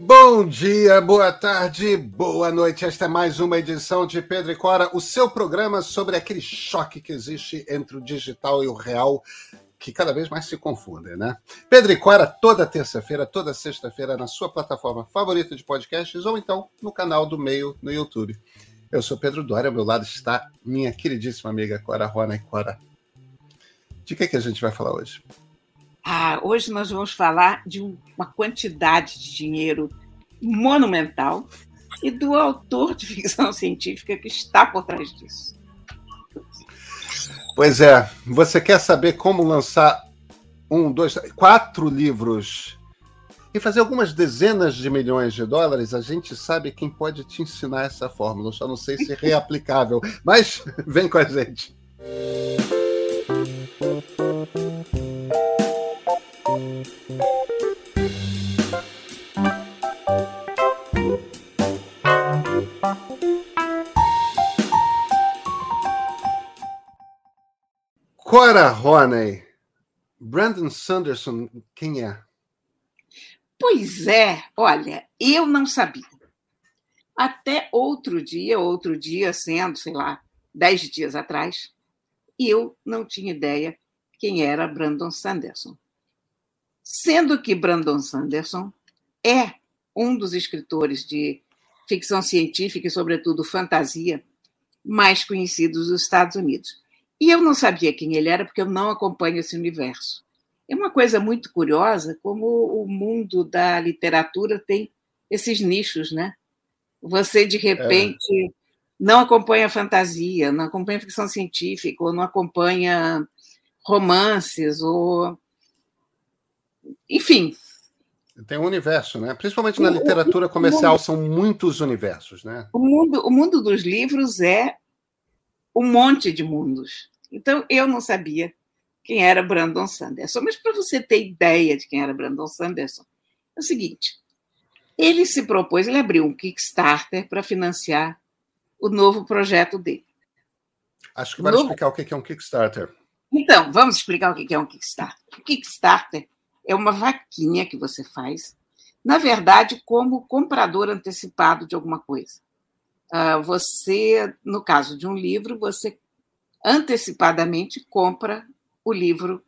Bom dia, boa tarde, boa noite. Esta é mais uma edição de Pedro e Cora, o seu programa sobre aquele choque que existe entre o digital e o real, que cada vez mais se confundem, né? Pedro e Cora, toda terça-feira, toda sexta-feira, na sua plataforma favorita de podcasts ou então no canal do Meio no YouTube. Eu sou Pedro Dória, ao meu lado está minha queridíssima amiga Cora Rona e Cora. De que, que a gente vai falar hoje? Ah, hoje nós vamos falar de uma quantidade de dinheiro monumental e do autor de ficção científica que está por trás disso. Pois é, você quer saber como lançar um, dois, quatro livros e fazer algumas dezenas de milhões de dólares? A gente sabe quem pode te ensinar essa fórmula. Só não sei se é reaplicável, mas vem com a gente. Cora Roney, Brandon Sanderson, quem é? Pois é, olha, eu não sabia. Até outro dia, outro dia sendo, sei lá, dez dias atrás, eu não tinha ideia quem era Brandon Sanderson. Sendo que Brandon Sanderson é um dos escritores de ficção científica e, sobretudo, fantasia mais conhecidos dos Estados Unidos. E eu não sabia quem ele era, porque eu não acompanho esse universo. É uma coisa muito curiosa como o mundo da literatura tem esses nichos, né? Você, de repente, é. não acompanha fantasia, não acompanha ficção científica, ou não acompanha romances, ou. Enfim. Tem um universo, né? Principalmente na literatura comercial, mundo, são muitos universos, né? O mundo, o mundo dos livros é um monte de mundos. Então, eu não sabia quem era Brandon Sanderson. Mas para você ter ideia de quem era Brandon Sanderson, é o seguinte: ele se propôs, ele abriu um Kickstarter para financiar o novo projeto dele. Acho que vai novo... explicar o que é um Kickstarter. Então, vamos explicar o que é um Kickstarter. O Kickstarter é uma vaquinha que você faz, na verdade, como comprador antecipado de alguma coisa. Ah, você, no caso de um livro, você antecipadamente compra o livro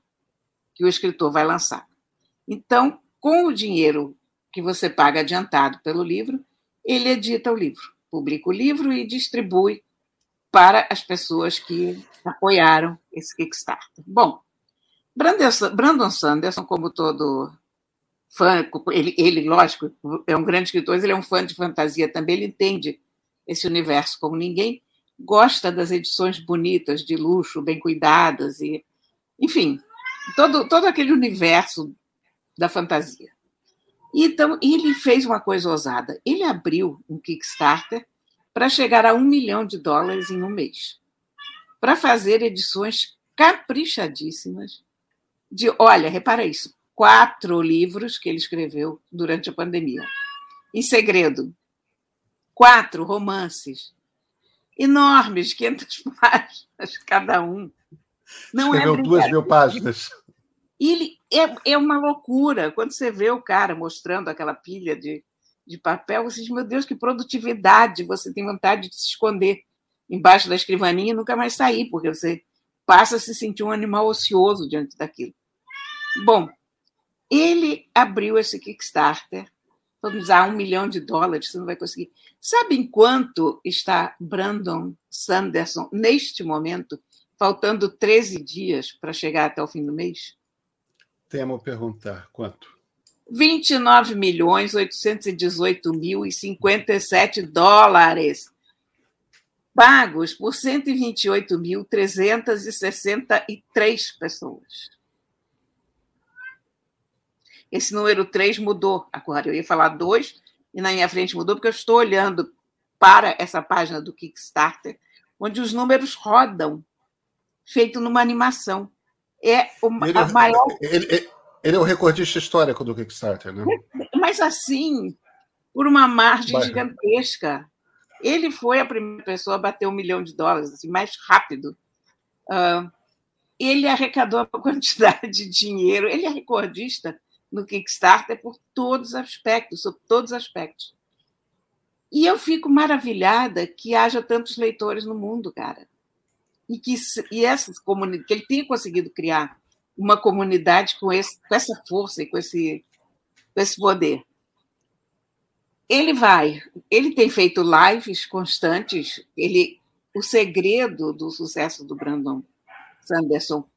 que o escritor vai lançar. Então, com o dinheiro que você paga adiantado pelo livro, ele edita o livro, publica o livro e distribui para as pessoas que apoiaram esse Kickstarter. Bom, Brandon Sanderson, como todo fã, ele, ele, lógico, é um grande escritor, ele é um fã de fantasia também, ele entende esse universo como ninguém, gosta das edições bonitas, de luxo, bem cuidadas, e, enfim, todo, todo aquele universo da fantasia. Então, ele fez uma coisa ousada. Ele abriu um Kickstarter para chegar a um milhão de dólares em um mês, para fazer edições caprichadíssimas de, olha, repara isso, quatro livros que ele escreveu durante a pandemia, em segredo, quatro romances enormes, 500 páginas cada um. Não é Escreveu é duas mil páginas. Ele é, é uma loucura. Quando você vê o cara mostrando aquela pilha de, de papel, você diz, meu Deus, que produtividade! Você tem vontade de se esconder embaixo da escrivaninha e nunca mais sair, porque você passa a se sentir um animal ocioso diante daquilo. Bom, ele abriu esse Kickstarter vamos usar um milhão de dólares, você não vai conseguir. Sabe em quanto está Brandon Sanderson neste momento, faltando 13 dias para chegar até o fim do mês? Temo perguntar quanto? 29 milhões 818 mil e 57 dólares pagos por 128.363 pessoas. Esse número 3 mudou agora. Eu ia falar 2 e na minha frente mudou, porque eu estou olhando para essa página do Kickstarter, onde os números rodam, feito numa animação. É o ele, a maior. Ele, ele, é o recordista histórico do Kickstarter, né? Mas assim, por uma margem Vai. gigantesca. Ele foi a primeira pessoa a bater um milhão de dólares, assim, mais rápido. Uh, ele arrecadou uma quantidade de dinheiro. Ele é recordista no Kickstarter por todos os aspectos, sobre todos os aspectos. E eu fico maravilhada que haja tantos leitores no mundo, cara. E que, e essas comunidades, que ele tenha conseguido criar uma comunidade com, esse, com essa força e com esse, com esse poder. Ele vai, ele tem feito lives constantes. Ele, o segredo do sucesso do Brandon Sanderson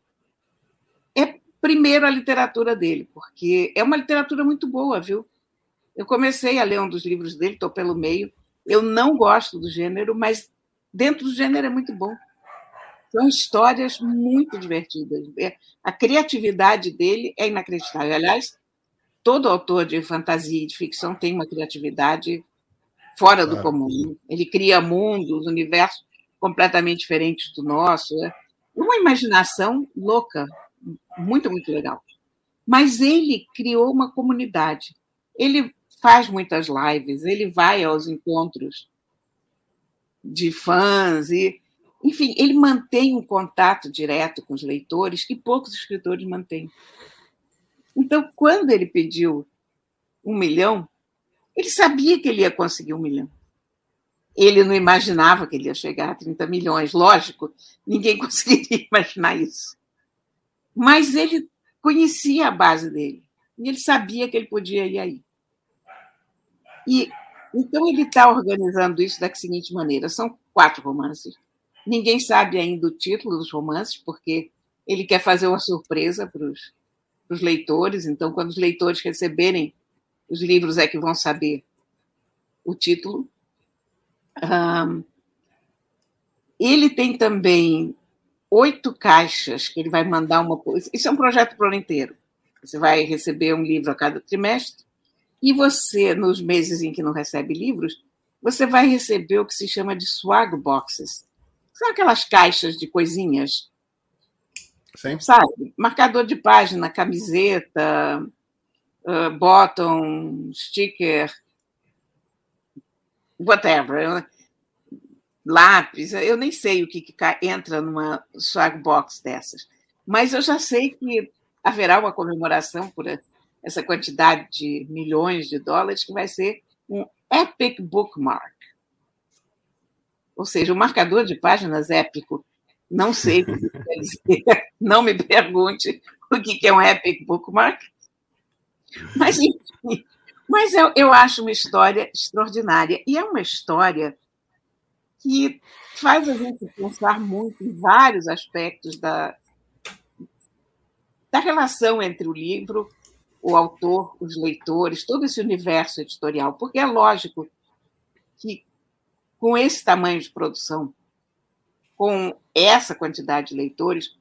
é primeiro a literatura dele, porque é uma literatura muito boa, viu? Eu comecei a ler um dos livros dele, estou pelo meio. Eu não gosto do gênero, mas dentro do gênero é muito bom. São histórias muito divertidas. É, a criatividade dele é inacreditável. Aliás, todo autor de fantasia e de ficção tem uma criatividade fora do comum. Ele cria mundos, universos completamente diferentes do nosso. É uma imaginação louca, muito, muito legal. Mas ele criou uma comunidade. Ele faz muitas lives, ele vai aos encontros de fãs e, enfim, ele mantém um contato direto com os leitores que poucos escritores mantêm. Então, quando ele pediu um milhão, ele sabia que ele ia conseguir um milhão. Ele não imaginava que ele ia chegar a 30 milhões. Lógico, ninguém conseguiria imaginar isso. Mas ele conhecia a base dele. E ele sabia que ele podia ir aí. E então ele está organizando isso da seguinte maneira: são quatro romances. Ninguém sabe ainda o título dos romances, porque ele quer fazer uma surpresa para os leitores. Então, quando os leitores receberem os livros, é que vão saber o título. Um, ele tem também oito caixas que ele vai mandar uma coisa. Isso é um projeto para o ano inteiro. Você vai receber um livro a cada trimestre e você, nos meses em que não recebe livros, você vai receber o que se chama de swag boxes. São aquelas caixas de coisinhas Sim. Sabe? Marcador de página, camiseta, uh, bottom, sticker, whatever. Lápis, eu nem sei o que, que entra numa swag box dessas. Mas eu já sei que haverá uma comemoração por essa quantidade de milhões de dólares que vai ser um Epic Bookmark. Ou seja, um marcador de páginas épico não sei o que quer dizer. Não me pergunte o que é um epic bookmark. Mas, enfim, mas eu, eu acho uma história extraordinária. E é uma história que faz a gente pensar muito em vários aspectos da, da relação entre o livro, o autor, os leitores, todo esse universo editorial. Porque é lógico que, com esse tamanho de produção, com essa quantidade de leitores,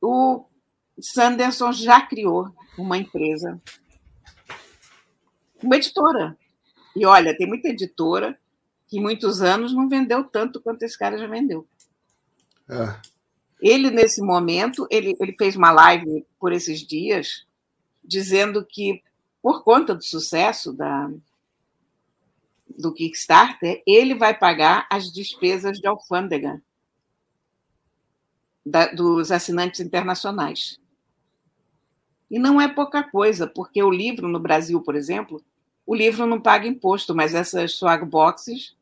o Sanderson já criou uma empresa, uma editora. E olha, tem muita editora que muitos anos não vendeu tanto quanto esse cara já vendeu. É. Ele, nesse momento, ele, ele fez uma live por esses dias, dizendo que, por conta do sucesso da, do Kickstarter, ele vai pagar as despesas de alfândega da, dos assinantes internacionais. E não é pouca coisa, porque o livro no Brasil, por exemplo, o livro não paga imposto, mas essas swag boxes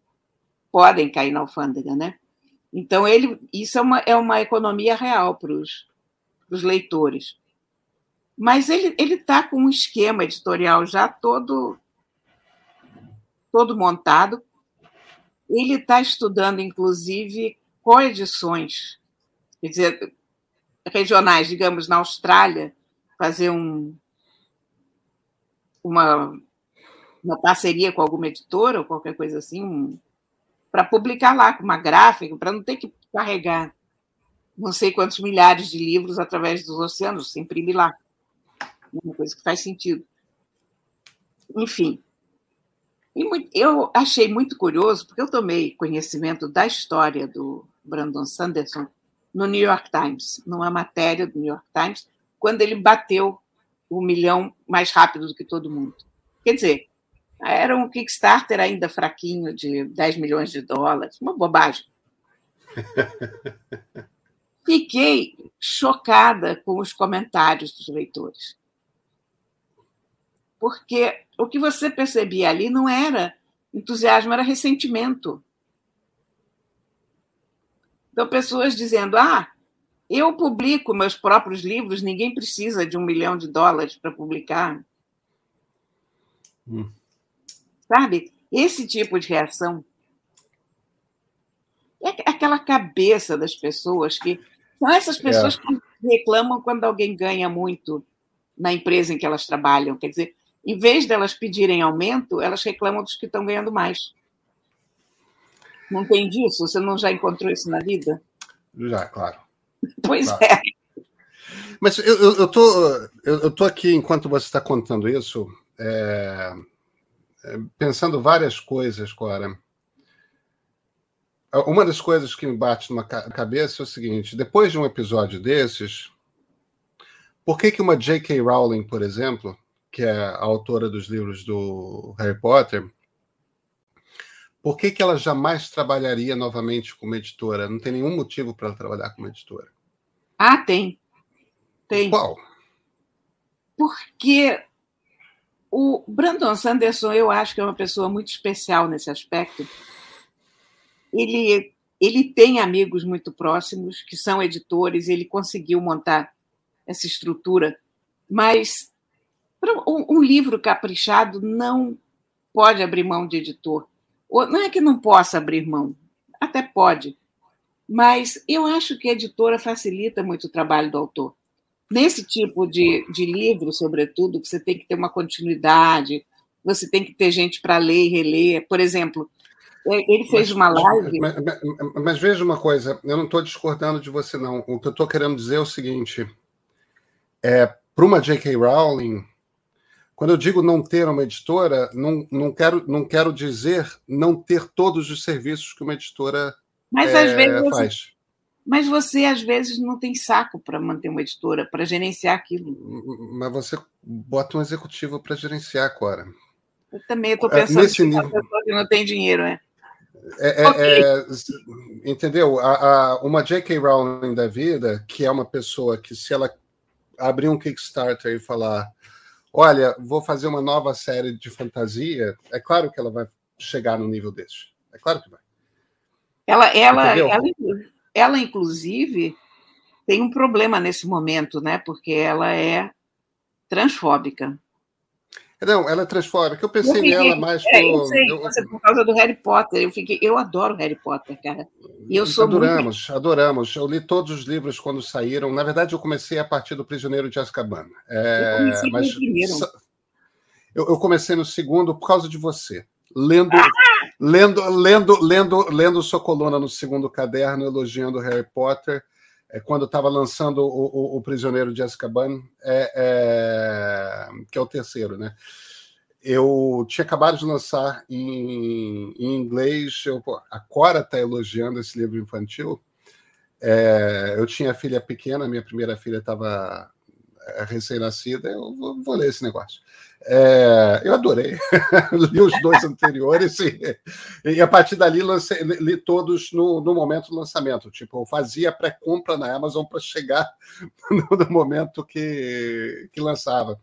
podem cair na alfândega, né? Então, ele, isso é uma, é uma economia real para os leitores. Mas ele está com um esquema editorial já todo todo montado. Ele está estudando, inclusive, coedições, quer dizer, regionais, digamos, na Austrália, fazer um, uma, uma parceria com alguma editora ou qualquer coisa assim, um, para publicar lá com uma gráfica, para não ter que carregar não sei quantos milhares de livros através dos oceanos, se imprimir lá. Uma coisa que faz sentido. Enfim, eu achei muito curioso, porque eu tomei conhecimento da história do Brandon Sanderson no New York Times, numa matéria do New York Times, quando ele bateu o milhão mais rápido do que todo mundo. Quer dizer, era um Kickstarter ainda fraquinho, de 10 milhões de dólares, uma bobagem. Fiquei chocada com os comentários dos leitores. porque o que você percebia ali não era entusiasmo, era ressentimento. Então, pessoas dizendo: ah, eu publico meus próprios livros, ninguém precisa de um milhão de dólares para publicar. Hum. Sabe? Esse tipo de reação. É aquela cabeça das pessoas que. São essas pessoas é. que reclamam quando alguém ganha muito na empresa em que elas trabalham. Quer dizer, em vez delas pedirem aumento, elas reclamam dos que estão ganhando mais. Não tem disso? Você não já encontrou isso na vida? Já, claro. Pois claro. é. Mas eu, eu, eu, tô, eu, eu tô aqui, enquanto você está contando isso, é, é, pensando várias coisas, Cora. Uma das coisas que me bate na cabeça é o seguinte: depois de um episódio desses, por que, que uma J.K. Rowling, por exemplo, que é a autora dos livros do Harry Potter, por que, que ela jamais trabalharia novamente como editora? Não tem nenhum motivo para ela trabalhar como editora. Ah, tem. Tem. Qual? Porque o Brandon Sanderson, eu acho que é uma pessoa muito especial nesse aspecto. Ele, ele tem amigos muito próximos que são editores, ele conseguiu montar essa estrutura, mas um, um livro caprichado não pode abrir mão de editor. Não é que não possa abrir mão, até pode, mas eu acho que a editora facilita muito o trabalho do autor. Nesse tipo de, de livro, sobretudo, que você tem que ter uma continuidade, você tem que ter gente para ler e reler. Por exemplo, ele fez mas, uma live. Mas, mas, mas, veja uma coisa, eu não estou discordando de você, não. O que eu estou querendo dizer é o seguinte: é, para uma J.K. Rowling, quando eu digo não ter uma editora, não, não, quero, não quero dizer não ter todos os serviços que uma editora mas, é, às vezes, faz. Mas você, às vezes, não tem saco para manter uma editora, para gerenciar aquilo. Mas você bota um executivo para gerenciar, Cora. Eu também estou é, pensando Nesse que nível... pessoa que não tem dinheiro, né? É, é, okay. é, entendeu? A, a, uma J.K. Rowling da vida, que é uma pessoa que, se ela abrir um Kickstarter e falar olha, vou fazer uma nova série de fantasia, é claro que ela vai chegar no nível desse. É claro que vai. Ela, ela, ela, ela, inclusive, tem um problema nesse momento, né? Porque ela é transfóbica. Não, ela é transfóbica. Eu pensei eu fiquei, nela mais é, eu sei, eu, por causa do Harry Potter. Eu fiquei, eu adoro Harry Potter, cara. E eu sou adoramos, muito... adoramos. Eu li todos os livros quando saíram. Na verdade, eu comecei a partir do Prisioneiro de Azkaban. É, eu comecei mas, no primeiro. Eu, eu, comecei no segundo por causa de você. Lendo, ah! Lendo, lendo, lendo, lendo sua coluna no segundo caderno, elogiando Harry Potter. É, quando estava lançando o, o, o, Prisioneiro de Azkaban, é, é, que é o terceiro, né? Eu tinha acabado de lançar em, em inglês, eu, a Cora está elogiando esse livro infantil. É, eu tinha filha pequena, minha primeira filha estava recém-nascida, eu vou, vou, ler esse negócio. É, eu adorei, li os dois anteriores e, e, a partir dali lancei, li todos no, no momento do lançamento. Tipo, eu fazia pré-compra na Amazon para chegar no, no, momento que, que lançava.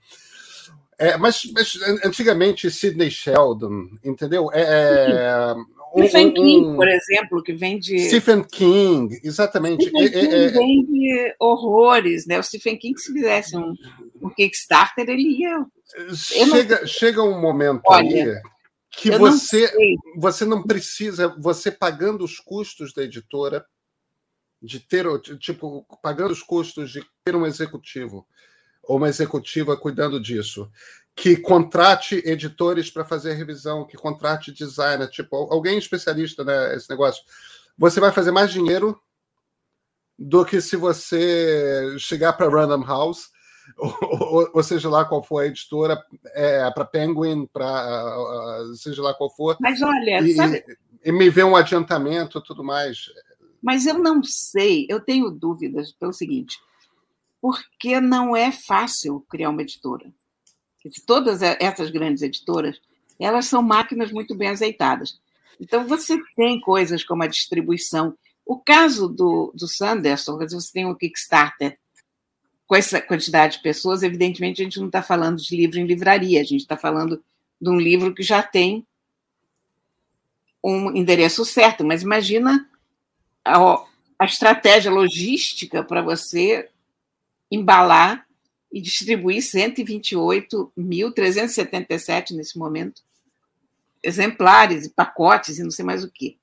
É, mas, mas, antigamente Sidney Sheldon, entendeu? É, é Stephen um, King, um, por exemplo, que vem de. Stephen King, exatamente. Stephen King é, é, vem de horrores, né? O Stephen King, se fizesse um, um Kickstarter, ele ia. Chega, não... chega um momento Olha, aí que você não, você não precisa, você pagando os custos da editora, de ter, tipo, pagando os custos de ter um executivo ou uma executiva cuidando disso, que contrate editores para fazer a revisão, que contrate designer, tipo, alguém especialista nesse né, negócio. Você vai fazer mais dinheiro do que se você chegar para Random House, ou, ou, seja lá qual for a editora, é, para Penguin, para uh, seja lá qual for. Mas olha, e, sabe... e me ver um adiantamento e tudo mais. Mas eu não sei, eu tenho dúvidas pelo seguinte porque não é fácil criar uma editora. Todas essas grandes editoras, elas são máquinas muito bem azeitadas. Então, você tem coisas como a distribuição. O caso do, do Sanderson, você tem um Kickstarter com essa quantidade de pessoas, evidentemente a gente não está falando de livro em livraria, a gente está falando de um livro que já tem um endereço certo, mas imagina a, a estratégia logística para você embalar e distribuir 128.377 nesse momento exemplares e pacotes e não sei mais o que.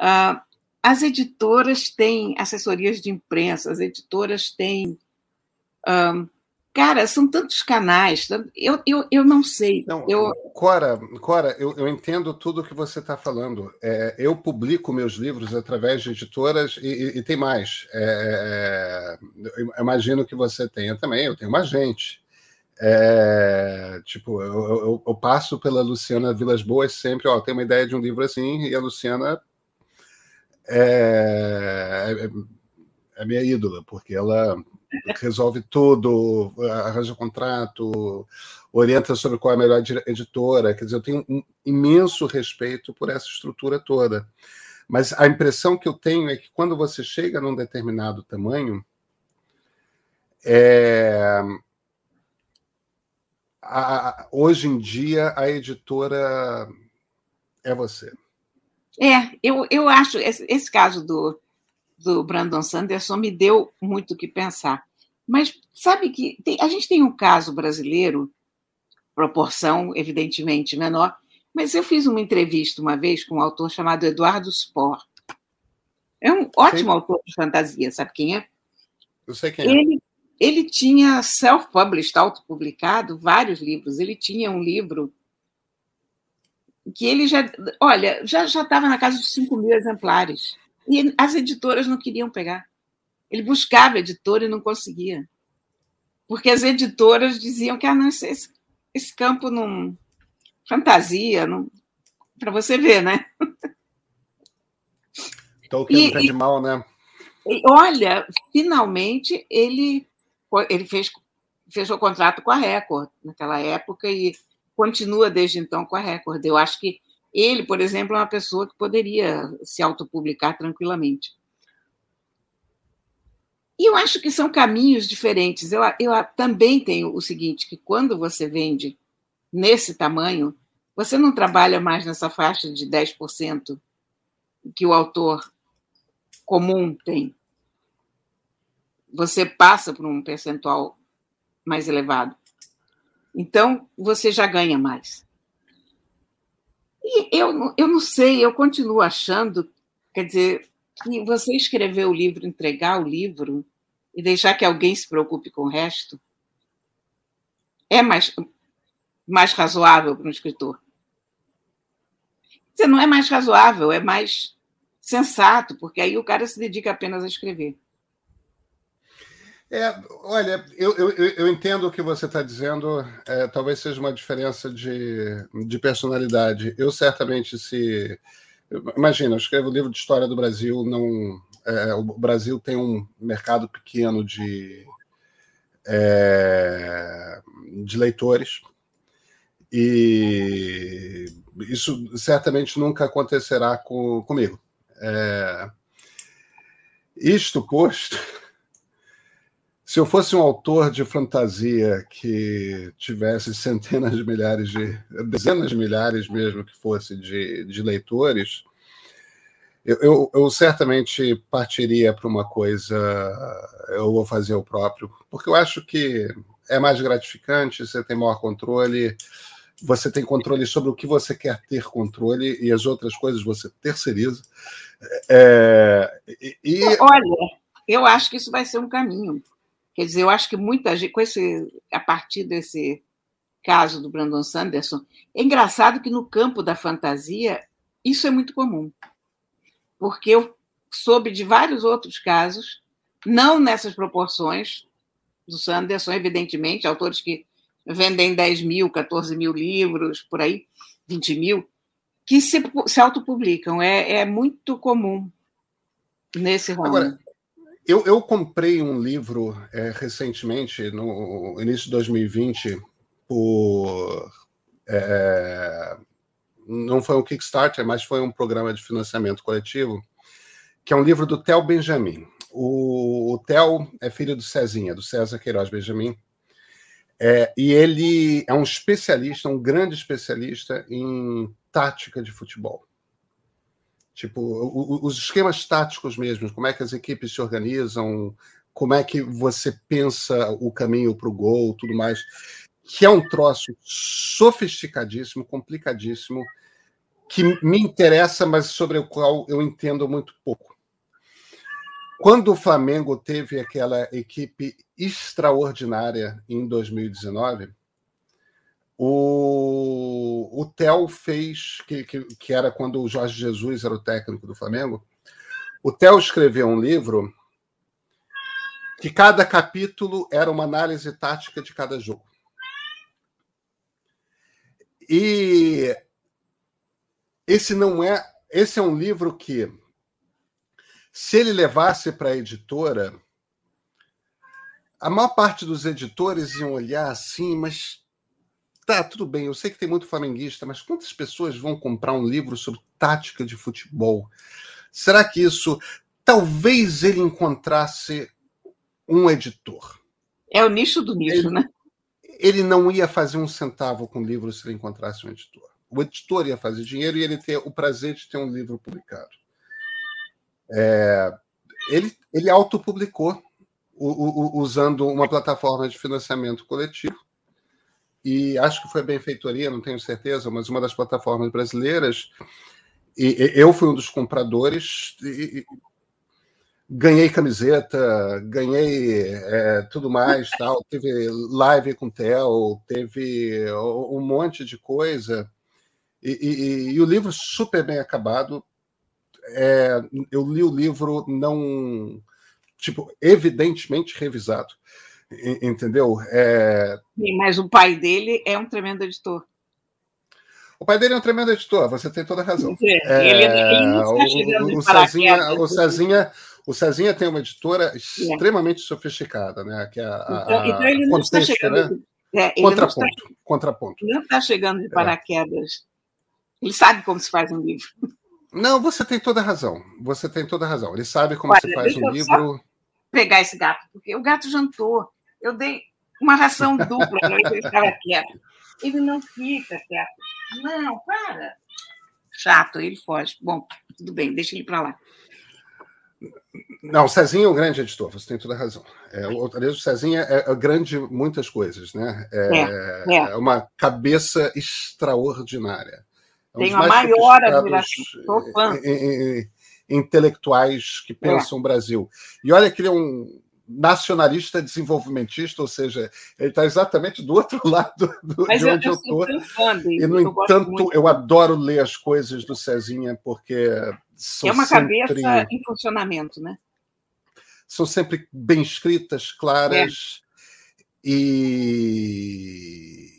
Uh, as editoras têm assessorias de imprensa, as editoras têm um, cara, são tantos canais, eu, eu, eu não sei. Não, eu... Cora, Cora eu, eu entendo tudo o que você está falando. É, eu publico meus livros através de editoras e, e, e tem mais. É, é eu imagino que você tenha também, eu tenho uma agente. É, tipo, eu, eu, eu, passo pela Luciana Vilas Boas sempre, ó, tem uma ideia de um livro assim, e a Luciana é, é, é minha ídola, porque ela resolve tudo, arranja contrato, orienta sobre qual é a melhor editora. Quer dizer, eu tenho um imenso respeito por essa estrutura toda. Mas a impressão que eu tenho é que quando você chega num determinado tamanho, é... a, hoje em dia a editora é você. É, eu, eu acho, esse, esse caso do, do Brandon Sanderson me deu muito o que pensar. Mas sabe que tem, a gente tem um caso brasileiro, proporção evidentemente menor, mas eu fiz uma entrevista uma vez com um autor chamado Eduardo Spor. É um ótimo Sim. autor de fantasia, sabe quem é? Eu sei quem é. Ele, ele tinha self-published, autopublicado, vários livros. Ele tinha um livro que ele já, olha, já já estava na casa de 5 mil exemplares. E as editoras não queriam pegar. Ele buscava editora e não conseguia. Porque as editoras diziam que ah, não, esse, esse campo não. fantasia, não. Para você ver, né? Tolkien e, de mal, né? E, olha, finalmente ele, ele fez, fechou contrato com a Record naquela época e continua desde então com a Record. Eu acho que ele, por exemplo, é uma pessoa que poderia se autopublicar tranquilamente. E eu acho que são caminhos diferentes. Eu, eu também tenho o seguinte, que quando você vende nesse tamanho, você não trabalha mais nessa faixa de 10% que o autor comum tem. Você passa por um percentual mais elevado. Então, você já ganha mais. E eu, eu não sei, eu continuo achando, quer dizer, que você escrever o livro, entregar o livro e deixar que alguém se preocupe com o resto é mais, mais razoável para um escritor. Você não é mais razoável, é mais sensato, porque aí o cara se dedica apenas a escrever. É, olha, eu, eu, eu entendo o que você está dizendo. É, talvez seja uma diferença de, de personalidade. Eu certamente, se. Imagina, eu escrevo livro de história do Brasil, não. É, o Brasil tem um mercado pequeno de, é, de leitores, e isso certamente nunca acontecerá com, comigo. É, isto posto. Se eu fosse um autor de fantasia que tivesse centenas de milhares de. dezenas de milhares mesmo que fosse de, de leitores, eu, eu, eu certamente partiria para uma coisa. Eu vou fazer o próprio, porque eu acho que é mais gratificante, você tem maior controle, você tem controle sobre o que você quer ter controle e as outras coisas você terceiriza. É, e... Olha, eu acho que isso vai ser um caminho Quer dizer, eu acho que muita gente, com esse, a partir desse caso do Brandon Sanderson, é engraçado que no campo da fantasia isso é muito comum. Porque eu soube de vários outros casos, não nessas proporções do Sanderson, evidentemente, autores que vendem 10 mil, 14 mil livros, por aí, 20 mil, que se, se autopublicam. É, é muito comum nesse ramo. Agora, eu, eu comprei um livro é, recentemente, no início de 2020, por. É, não foi um Kickstarter, mas foi um programa de financiamento coletivo, que é um livro do Theo Benjamin. o, o Theo é filho do Cezinha, do César Queiroz Benjamin. É, e ele é um especialista, um grande especialista em tática de futebol. Tipo, os esquemas táticos mesmo, como é que as equipes se organizam, como é que você pensa o caminho para o gol, tudo mais, que é um troço sofisticadíssimo, complicadíssimo, que me interessa, mas sobre o qual eu entendo muito pouco. Quando o Flamengo teve aquela equipe extraordinária em 2019, o, o Theo fez, que, que, que era quando o Jorge Jesus era o técnico do Flamengo, o Theo escreveu um livro que cada capítulo era uma análise tática de cada jogo. E esse não é, esse é um livro que se ele levasse para a editora, a maior parte dos editores iam olhar assim, mas tá, tudo bem, eu sei que tem muito flamenguista, mas quantas pessoas vão comprar um livro sobre tática de futebol? Será que isso. Talvez ele encontrasse um editor. É o nicho do nicho, ele, né? Ele não ia fazer um centavo com o livro se ele encontrasse um editor. O editor ia fazer dinheiro e ele ter o prazer de ter um livro publicado. É, ele, ele autopublicou o, o, usando uma plataforma de financiamento coletivo e acho que foi a benfeitoria, não tenho certeza, mas uma das plataformas brasileiras. E, e eu fui um dos compradores. E, ganhei camiseta, ganhei é, tudo mais, tal. Teve live com o Theo, teve um monte de coisa. E, e, o livro super bem acabado, é, eu li o livro não, tipo, evidentemente revisado, entendeu? É... Sim, mas o pai dele é um tremendo editor. O pai dele é um tremendo editor, você tem toda a razão. É, ele, ele não está o, o, Cezinha, o, Cezinha, o Cezinha tem uma editora extremamente é. sofisticada, né? Que é a, a, então, então ele não está chegando. Né? É, contraponto, não está, contraponto. Não está chegando de é. paraquedas. Ele sabe como se faz um livro. Não, você tem toda a razão. Você tem toda a razão. Ele sabe como Olha, se faz um livro. Pegar esse gato, porque o gato jantou. Eu dei uma ração dupla para ele ficar quieto. Ele não fica quieto. Não, para. Chato, ele foge. Bom, tudo bem, deixa ele para lá. Não, o Cezinho é um grande editor, você tem toda a razão. É, o, aliás, o Cezinho é, é grande muitas coisas, né? É, é, é. uma cabeça extraordinária. É um Tenho a maior admiração. Sou fã. Intelectuais que pensam o é. Brasil. E olha que ele é um nacionalista desenvolvimentista, ou seja, ele está exatamente do outro lado do, de onde eu estou. E, no eu entanto, eu adoro ler as coisas do Cezinha, porque são É uma sempre, cabeça em funcionamento, né? São sempre bem escritas, claras, é. e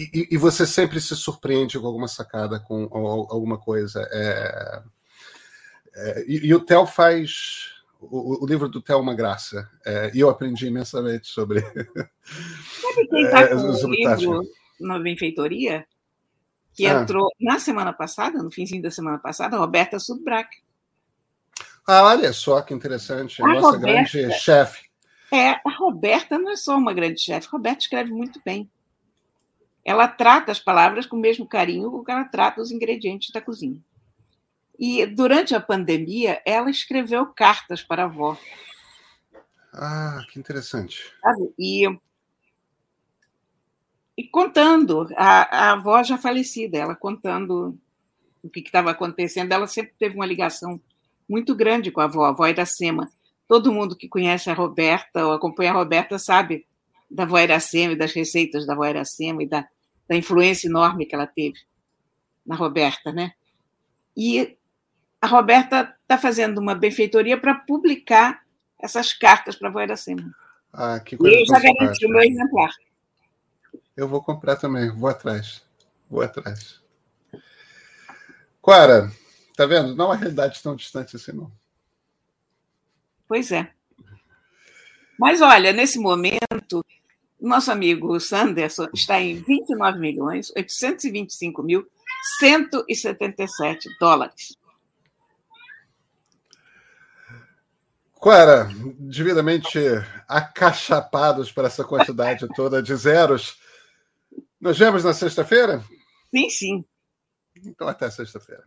e, e, você sempre se surpreende com alguma sacada, com alguma coisa. É, é, e, e, o Theo faz. O, o, livro do Theo é uma graça. É, e eu aprendi imensamente sobre. Sabe quem está é, com o livro na benfeitoria? Que ah. entrou na semana passada, no finzinho da semana passada, Roberta Sudbrack. Ah, olha só que interessante. A, nossa Roberta, grande chefe. É, a Roberta não é só uma grande chefe, a Roberta escreve muito bem ela trata as palavras com o mesmo carinho com que ela trata os ingredientes da cozinha. E durante a pandemia, ela escreveu cartas para a avó. Ah, que interessante. Sabe? E, e contando, a, a avó já falecida, ela contando o que estava acontecendo, ela sempre teve uma ligação muito grande com a avó, a avó Iracema. Todo mundo que conhece a Roberta ou acompanha a Roberta sabe da avó Iracema e das receitas da avó Iracema e da, da influência enorme que ela teve na Roberta, né? E a Roberta está fazendo uma benfeitoria para publicar essas cartas para a avó Iracema. Ah, que coisa e eu já garanti o meu exemplar. Eu vou comprar também, vou atrás. Vou atrás. Clara, tá vendo? Não é uma realidade tão distante assim, não. Pois é. Mas olha, nesse momento, nosso amigo Sanderson está em 29 milhões 825 mil 177 dólares. Quara, devidamente acachapados para essa quantidade toda de zeros, nos vemos na sexta-feira? Sim, sim. Então, até sexta-feira.